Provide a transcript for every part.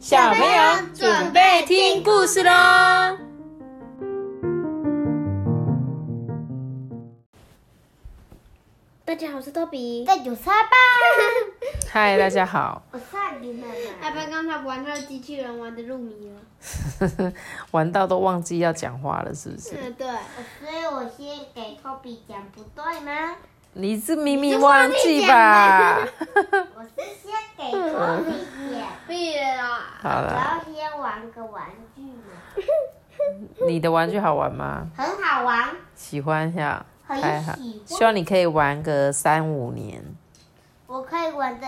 小朋友准备听故事喽！大家好，我是托比。在九三八，嗨，大家好。我是你们 阿爸刚才玩他的机器人玩的入迷了。玩到都忘记要讲话了，是不是？嗯，对。所以我先给托比讲，不对吗？你是明明忘记吧？我是先给托比讲。闭了。好我了，要先玩个玩具嘛，你的玩具好玩吗？很好玩，喜欢呀，很太好。喜欢。希望你可以玩个三五年。我可以玩的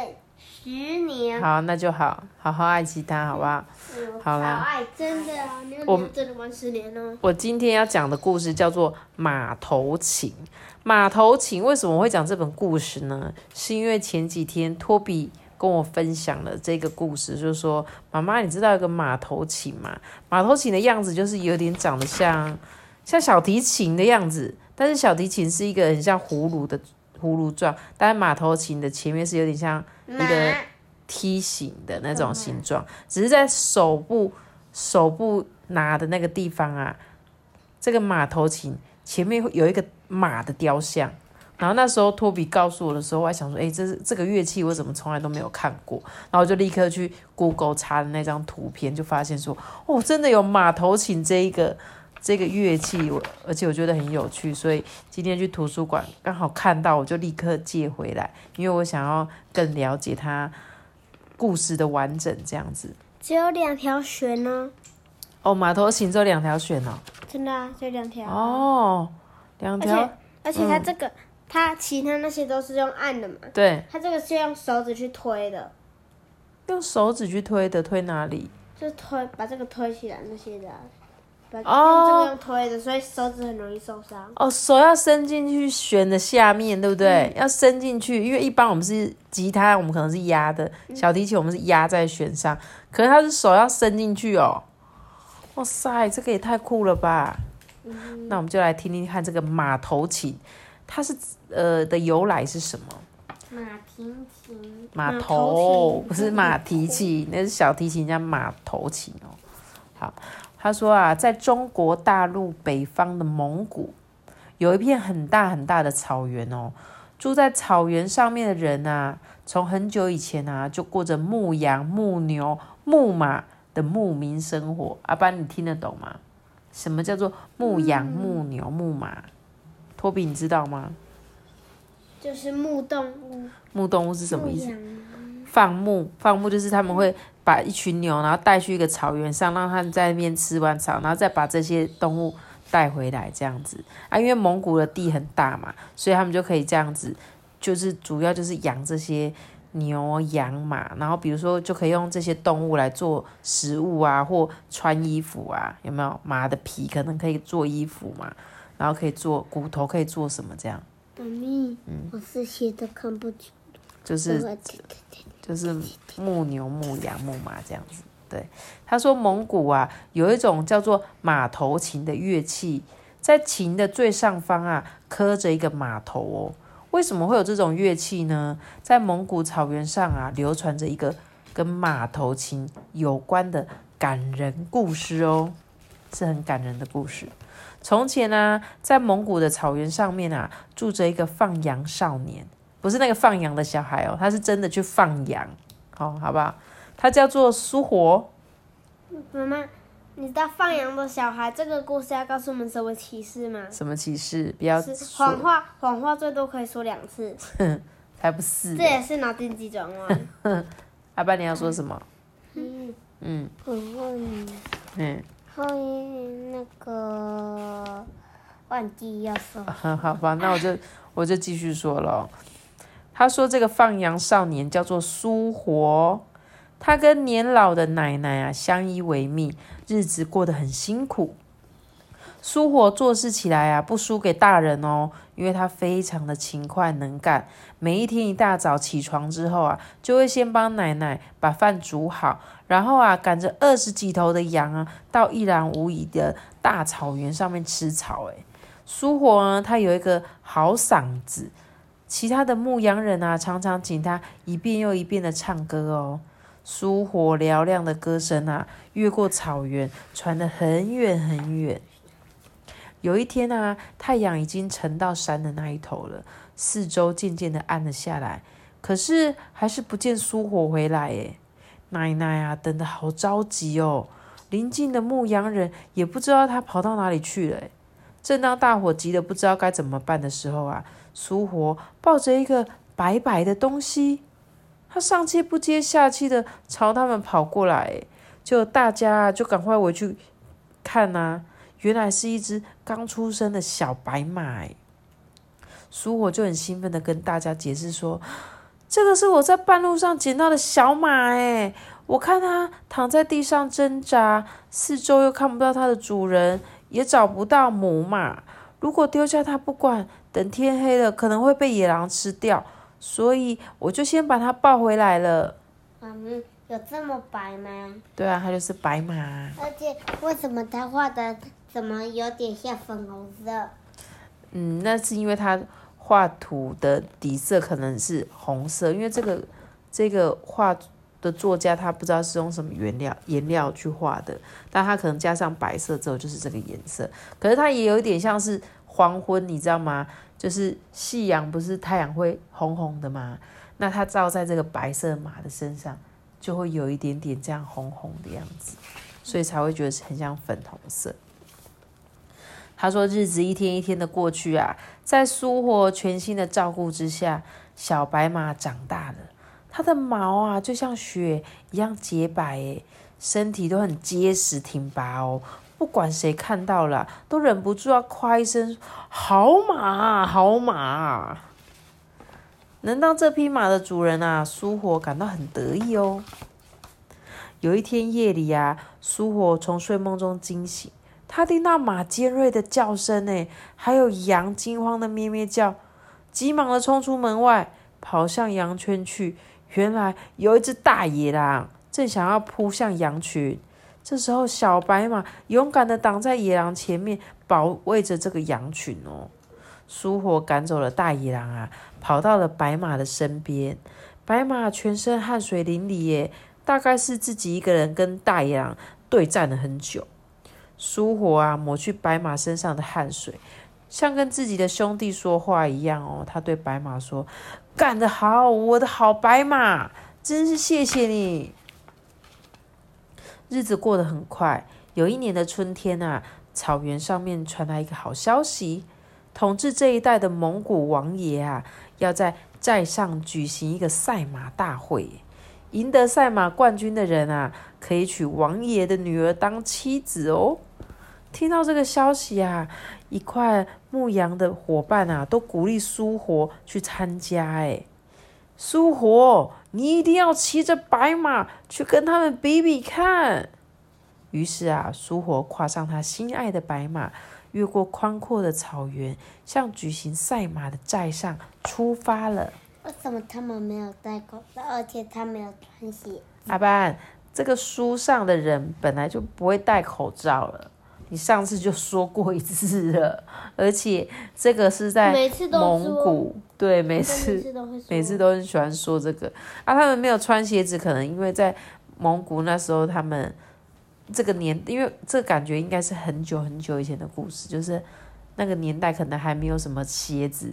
十年。好，那就好，好好爱惜它，好不好？嗯好爱真的啊，你我有真的玩十年哦。我今天要讲的故事叫做《马头琴》。马头琴为什么会讲这本故事呢？是因为前几天托比跟我分享了这个故事，就是说，妈妈，你知道一个马头琴吗？马头琴的样子就是有点长得像像小提琴的样子，但是小提琴是一个很像葫芦的葫芦状，但是马头琴的前面是有点像一个梯形的那种形状，只是在手部手部拿的那个地方啊，这个马头琴前面会有一个马的雕像。然后那时候托比告诉我的时候，我还想说，哎，这是这个乐器我怎么从来都没有看过？然后我就立刻去 Google 查了那张图片，就发现说，哦，真的有马头琴这一个这个乐器，我而且我觉得很有趣，所以今天去图书馆刚好看到，我就立刻借回来，因为我想要更了解它故事的完整，这样子。只有两条弦呢，哦，马头琴只有两条弦哦。真的啊，只有两条。哦，两而条且，而且它这个，它其他那些都是用按的嘛，对，它这个是用手指去推的，用手指去推的，推哪里？就推把这个推起来那些的啊。把哦用这个用推的，所以手指很容易受伤。哦，手要伸进去弦的下面，对不对？要伸进去，因为一般我们是吉他，我们可能是压的；小提琴我们是压在弦上，可是它是手要伸进去哦。哇塞，这个也太酷了吧！那我们就来听听看这个马头琴，它是呃的由来是什么？马蹄琴，马头 不是马蹄琴，那是小提琴叫马头琴哦。好，他说啊，在中国大陆北方的蒙古，有一片很大很大的草原哦。住在草原上面的人啊，从很久以前啊，就过着牧羊、牧牛、牧马的牧民生活。阿班，你听得懂吗？什么叫做牧羊、牧牛、牧马？托比，你知道吗？就是牧动物，牧动物是什么意思？放牧，放牧就是他们会把一群牛，然后带去一个草原上，让他们在那边吃完草，然后再把这些动物带回来，这样子啊。因为蒙古的地很大嘛，所以他们就可以这样子，就是主要就是养这些牛、羊、马，然后比如说就可以用这些动物来做食物啊，或穿衣服啊，有没有？马的皮可能可以做衣服嘛，然后可以做骨头，可以做什么这样？妈咪，嗯我是写的看不清，就是我就是牧牛、牧羊、牧马这样子。对，他说蒙古啊有一种叫做马头琴的乐器，在琴的最上方啊刻着一个马头哦。为什么会有这种乐器呢？在蒙古草原上啊流传着一个跟马头琴有关的感人故事哦，是很感人的故事。从前呢、在蒙古的草原上面啊，住着一个放羊少年，不是那个放羊的小孩哦，他是真的去放羊，哦、好不好？他叫做苏活，妈妈，你知道放羊的小孩这个故事要告诉我们什么启示吗？什么启示？不要说谎话，谎话最多可以说两次，才不是这。也是脑筋急转弯。阿爸，你要说什么？嗯，嗯我问你，嗯，后面那个忘记要说，好吧，那我就我就继续说了哦。他说这个放羊少年叫做苏活，他跟年老的奶奶啊相依为命，日子过得很辛苦。苏活做事起来啊，不输给大人哦，因为他非常的勤快能干。每一天一大早起床之后啊，就会先帮奶奶把饭煮好，然后啊，赶着二十几头的羊啊，到一览无遗的大草原上面吃草。诶，苏活呢，他有一个好嗓子，其他的牧羊人啊，常常请他一遍又一遍的唱歌哦。酥火嘹亮的歌声啊，越过草原，传得很远很远。有一天啊，太阳已经沉到山的那一头了，四周渐渐的暗了下来，可是还是不见苏火回来耶。奶奶啊，等得好着急哦。邻近的牧羊人也不知道他跑到哪里去了。正当大伙急得不知道该怎么办的时候啊，苏火抱着一个白白的东西，他上气不接下气的朝他们跑过来，就大家就赶快回去看呐。原来是一只刚出生的小白马，苏火就很兴奋的跟大家解释说：“这个是我在半路上捡到的小马，哎，我看它躺在地上挣扎，四周又看不到它的主人，也找不到母马。如果丢下它不管，等天黑了可能会被野狼吃掉，所以我就先把它抱回来了。”嗯，有这么白吗？对啊，它就是白马。而且为什么它画的？怎么有点像粉红色？嗯，那是因为他画图的底色可能是红色，因为这个这个画的作家他不知道是用什么原料颜料去画的，但他可能加上白色之后就是这个颜色。可是它也有一点像是黄昏，你知道吗？就是夕阳不是太阳会红红的吗？那它照在这个白色马的身上，就会有一点点这样红红的样子，所以才会觉得很像粉红色。他说：“日子一天一天的过去啊，在苏活全心的照顾之下，小白马长大了。它的毛啊，就像雪一样洁白，诶，身体都很结实挺拔哦。不管谁看到了，都忍不住要夸一声：好马，好马！能当这匹马的主人啊，苏活感到很得意哦。有一天夜里啊，苏活从睡梦中惊醒。”他听到马尖锐的叫声，呢，还有羊惊慌的咩咩叫，急忙的冲出门外，跑向羊圈去。原来有一只大野狼正想要扑向羊群，这时候小白马勇敢的挡在野狼前面，保卫着这个羊群哦。苏火赶走了大野狼啊，跑到了白马的身边。白马全身汗水淋漓耶，大概是自己一个人跟大野狼对战了很久。苏火啊，抹去白马身上的汗水，像跟自己的兄弟说话一样哦。他对白马说：“干得好，我的好白马，真是谢谢你。”日子过得很快，有一年的春天啊，草原上面传来一个好消息：统治这一带的蒙古王爷啊，要在寨上举行一个赛马大会，赢得赛马冠军的人啊，可以娶王爷的女儿当妻子哦。听到这个消息啊，一块牧羊的伙伴啊，都鼓励苏活去参加。哎，苏活，你一定要骑着白马去跟他们比比看。于是啊，苏活跨上他心爱的白马，越过宽阔的草原，向举行赛马的寨上出发了。为什么他们没有戴口罩，而且他没有穿鞋？阿班，这个书上的人本来就不会戴口罩了。你上次就说过一次了，而且这个是在蒙古，对，每次每次都很喜欢说这个。啊，他们没有穿鞋子，可能因为在蒙古那时候，他们这个年，因为这感觉应该是很久很久以前的故事，就是那个年代可能还没有什么鞋子，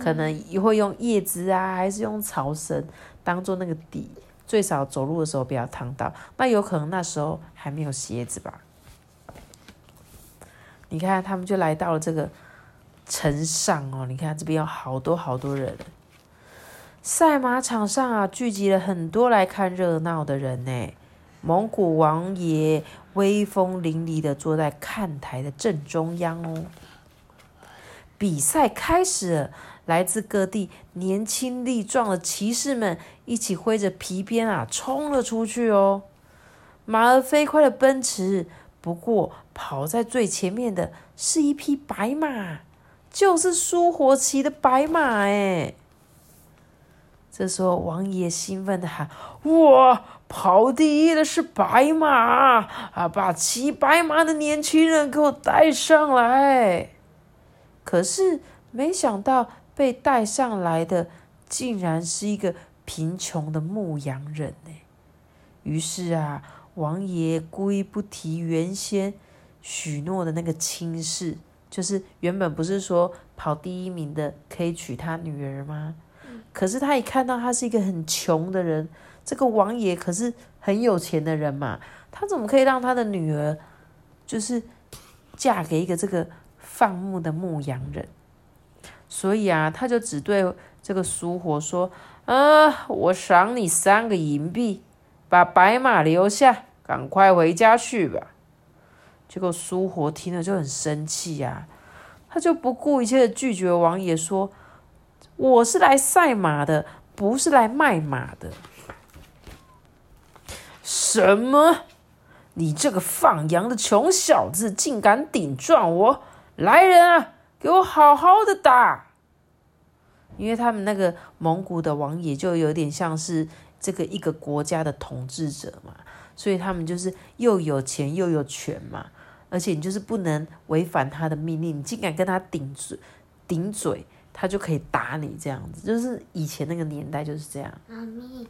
可能也会用叶子啊，还是用草绳当做那个底，最少走路的时候不要烫到。那有可能那时候还没有鞋子吧。你看，他们就来到了这个城上哦。你看这边有好多好多人，赛马场上啊，聚集了很多来看热闹的人呢。蒙古王爷威风凛凛的坐在看台的正中央哦。比赛开始了，来自各地年轻力壮的骑士们一起挥着皮鞭啊，冲了出去哦。马儿飞快的奔驰。不过，跑在最前面的是一匹白马，就是苏活骑的白马哎。这时候，王爷兴奋的喊：“哇，跑第一的是白马啊！把骑白马的年轻人给我带上来！”可是，没想到被带上来的竟然是一个贫穷的牧羊人呢。于是啊，王爷故意不提原先许诺的那个亲事，就是原本不是说跑第一名的可以娶他女儿吗？可是他一看到他是一个很穷的人，这个王爷可是很有钱的人嘛，他怎么可以让他的女儿就是嫁给一个这个放牧的牧羊人？所以啊，他就只对这个苏活说：“啊，我赏你三个银币。”把白马留下，赶快回家去吧。结果苏活听了就很生气呀，他就不顾一切的拒绝王爷说：“我是来赛马的，不是来卖马的。”什么？你这个放羊的穷小子，竟敢顶撞我！来人啊，给我好好的打！因为他们那个蒙古的王爷就有点像是。这个一个国家的统治者嘛，所以他们就是又有钱又有权嘛，而且你就是不能违反他的命令，你竟敢跟他顶嘴，顶嘴，他就可以打你这样子，就是以前那个年代就是这样。妈咪，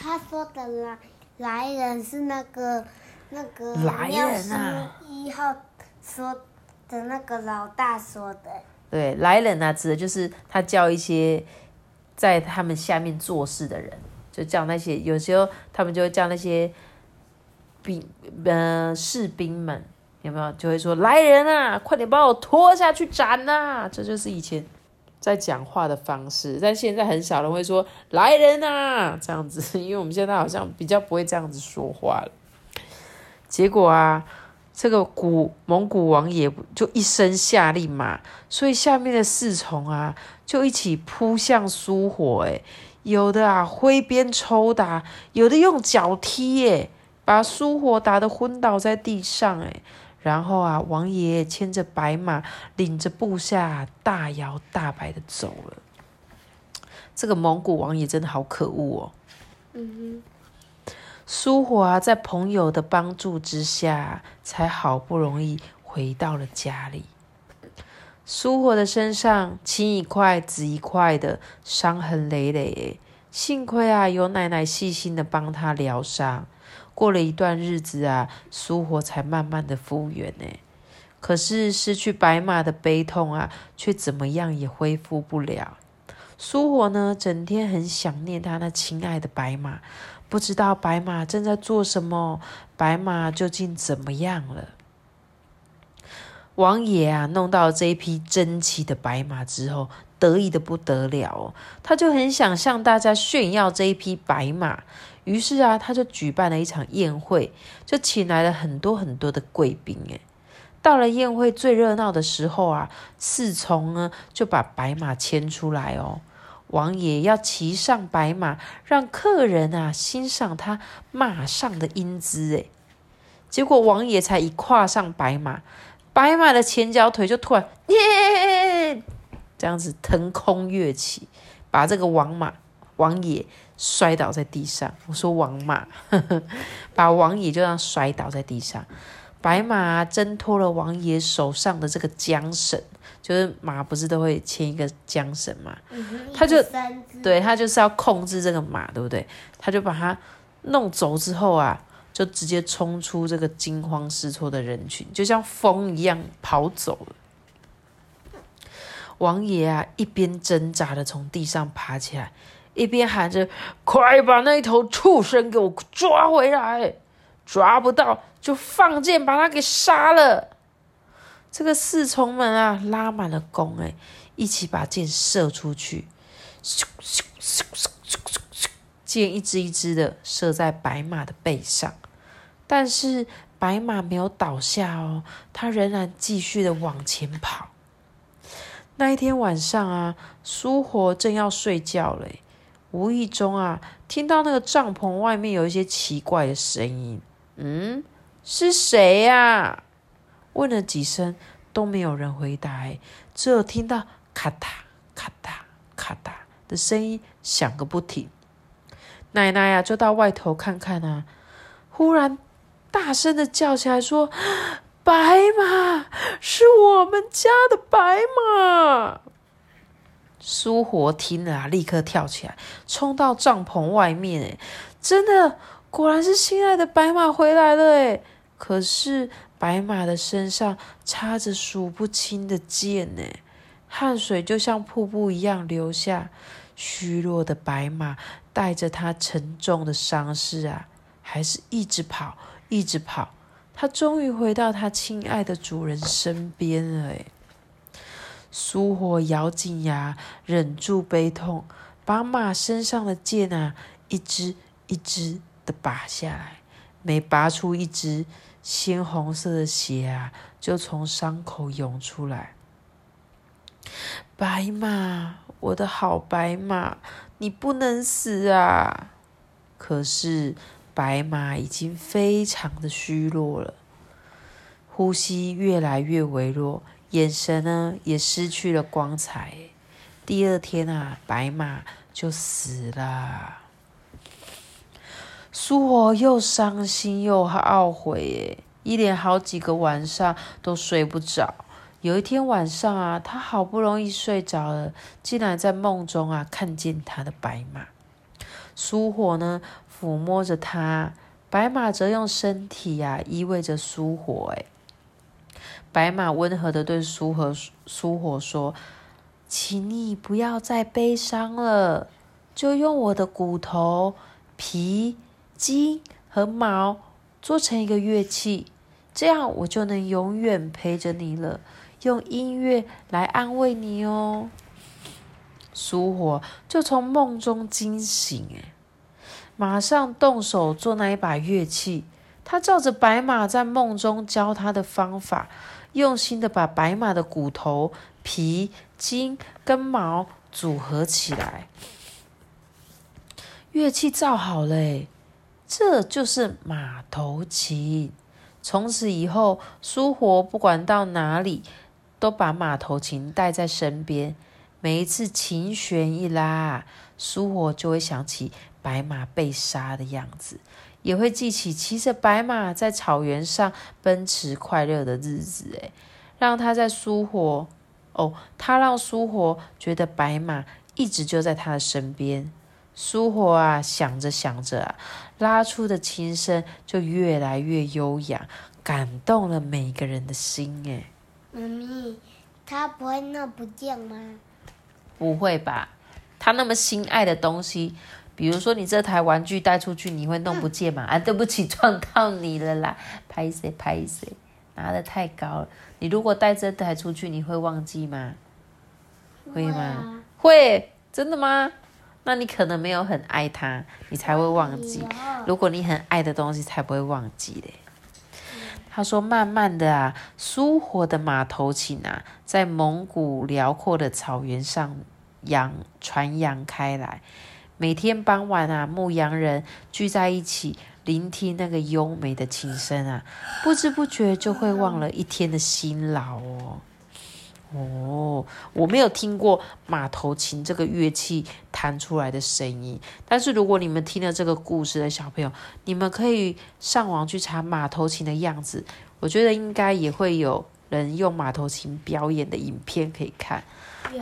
他说的来来人是那个那个来人啊，一号说的那个老大说的。对，来人啊，指的就是他叫一些在他们下面做事的人。就叫那些，有时候他们就会叫那些兵，呃，士兵们有没有？就会说来人啊，快点把我拖下去斩呐！这就是以前在讲话的方式，但现在很少人会说来人啊这样子，因为我们现在好像比较不会这样子说话了。结果啊，这个古蒙古王也就一声下令嘛，所以下面的侍从啊就一起扑向苏火，哎。有的啊，挥鞭抽打；有的用脚踢，耶，把苏火打得昏倒在地上，哎，然后啊，王爷牵着白马，领着部下大摇大摆的走了。这个蒙古王爷真的好可恶哦。嗯哼，苏火啊，在朋友的帮助之下，才好不容易回到了家里。苏火的身上青一块紫一块的伤痕累累，幸亏啊有奶奶细心的帮他疗伤。过了一段日子啊，苏火才慢慢的复原呢。可是失去白马的悲痛啊，却怎么样也恢复不了。苏火呢，整天很想念他那亲爱的白马，不知道白马正在做什么，白马究竟怎么样了？王爷啊，弄到这一匹珍奇的白马之后，得意的不得了。他就很想向大家炫耀这一匹白马，于是啊，他就举办了一场宴会，就请来了很多很多的贵宾。诶到了宴会最热闹的时候啊，侍从呢就把白马牵出来哦。王爷要骑上白马，让客人啊欣赏他马上的英姿。诶结果王爷才一跨上白马。白马的前脚腿就突然耶，这样子腾空跃起，把这个王马王爷摔倒在地上。我说王马，把王爷就这样摔倒在地上。白马挣脱了王爷手上的这个缰绳，就是马不是都会牵一个缰绳嘛？他就对他就是要控制这个马，对不对？他就把它弄走之后啊。就直接冲出这个惊慌失措的人群，就像风一样跑走了。王爷啊，一边挣扎的从地上爬起来，一边喊着：“快把那头畜生给我抓回来！抓不到就放箭把他给杀了。”这个侍从们啊，拉满了弓，哎，一起把箭射出去，咻咻咻咻咻咻咻，箭一支一支的射在白马的背上。但是白马没有倒下哦，它仍然继续的往前跑。那一天晚上啊，苏活正要睡觉嘞，无意中啊，听到那个帐篷外面有一些奇怪的声音。嗯，是谁呀？问了几声都没有人回答，只有听到咔嗒咔嗒咔嗒的声音响个不停。奶奶呀，就到外头看看啊，忽然。大声的叫起来说：“白马是我们家的白马！”苏活听了啊，立刻跳起来，冲到帐篷外面。哎，真的，果然是心爱的白马回来了诶可是白马的身上插着数不清的箭呢，汗水就像瀑布一样流下。虚弱的白马带着他沉重的伤势啊，还是一直跑，一直跑。它终于回到它亲爱的主人身边了。诶苏火咬紧牙，忍住悲痛，把马身上的箭啊，一支一支的拔下来。每拔出一支，鲜红色的血啊，就从伤口涌出来。白马，我的好白马，你不能死啊！可是白马已经非常的虚弱了，呼吸越来越微弱，眼神呢也失去了光彩。第二天啊，白马就死了。苏火又伤心又懊悔，一连好几个晚上都睡不着。有一天晚上啊，他好不容易睡着了，竟然在梦中啊看见他的白马。苏火呢抚摸着它，白马则用身体呀依偎着苏火。哎，白马温和的对苏和苏火说：“请你不要再悲伤了，就用我的骨头、皮、筋和毛做成一个乐器，这样我就能永远陪着你了。”用音乐来安慰你哦。苏火就从梦中惊醒，哎，马上动手做那一把乐器。他照着白马在梦中教他的方法，用心的把白马的骨头、皮、筋跟毛组合起来。乐器造好了，这就是马头琴。从此以后，苏活不管到哪里。都把马头琴带在身边，每一次琴弦一拉，苏活就会想起白马被杀的样子，也会记起骑着白马在草原上奔驰快乐的日子。诶，让他在苏活哦，他让苏活觉得白马一直就在他的身边。苏活啊，想着想着啊，拉出的琴声就越来越悠扬，感动了每个人的心。诶。妈咪，他不会弄不见吗？不会吧，他那么心爱的东西，比如说你这台玩具带出去，你会弄不见嘛？啊，对不起，撞到你了啦！拍谁拍谁，拿的太高了。你如果带这台出去，你会忘记吗？会吗？会，真的吗？那你可能没有很爱它，你才会忘记。如果你很爱的东西，才不会忘记嘞。他说：“慢慢的啊，苏活的马头琴啊，在蒙古辽阔的草原上扬传扬开来。每天傍晚啊，牧羊人聚在一起，聆听那个优美的琴声啊，不知不觉就会忘了一天的辛劳哦。”哦，我没有听过马头琴这个乐器弹出来的声音，但是如果你们听了这个故事的小朋友，你们可以上网去查马头琴的样子，我觉得应该也会有人用马头琴表演的影片可以看。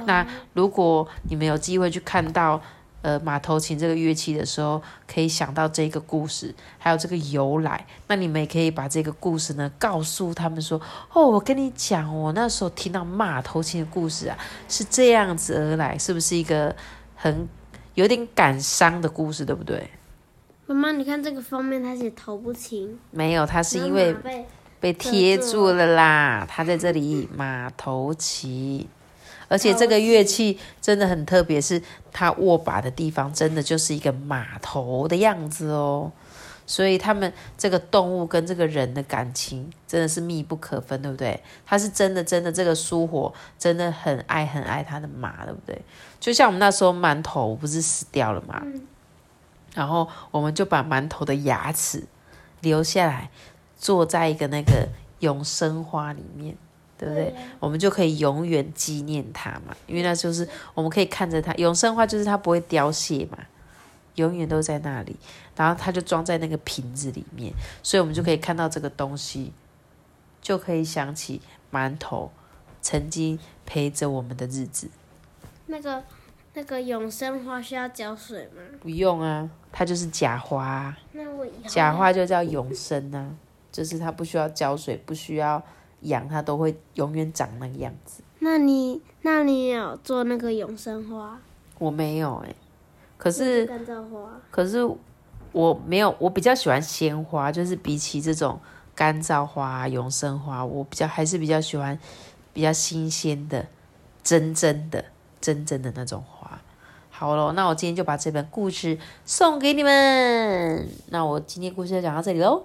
那如果你们有机会去看到。呃，马头琴这个乐器的时候，可以想到这个故事，还有这个由来。那你们也可以把这个故事呢，告诉他们说：“哦，我跟你讲，我那时候听到马头琴的故事啊，是这样子而来，是不是一个很有点感伤的故事，对不对？”妈妈，你看这个封面，他写头不琴，没有，他是因为被贴住了啦。他在这里，马头琴。而且这个乐器真的很特别，是它握把的地方真的就是一个马头的样子哦。所以他们这个动物跟这个人的感情真的是密不可分，对不对？他是真的真的这个苏活真的很爱很爱他的马，对不对？就像我们那时候馒头不是死掉了嘛，然后我们就把馒头的牙齿留下来，坐在一个那个永生花里面。对不对？我们就可以永远纪念它嘛，因为那就是我们可以看着它永生花，就是它不会凋谢嘛，永远都在那里。然后它就装在那个瓶子里面，所以我们就可以看到这个东西，就可以想起馒头曾经陪着我们的日子。那个那个永生花需要浇水吗？不用啊，它就是假花啊、那我以后假花就叫永生啊，就是它不需要浇水，不需要养，它都会永远长那个样子。那你那你有做那个永生花？我没有哎、可是干燥花。可是我没有，我比较喜欢鲜花，就是比起这种干燥花、永生花，我比较还是比较喜欢比较新鲜的、真正的、真正的那种花。好咯，那我今天就把这本故事送给你们。那我今天故事就讲到这里喽。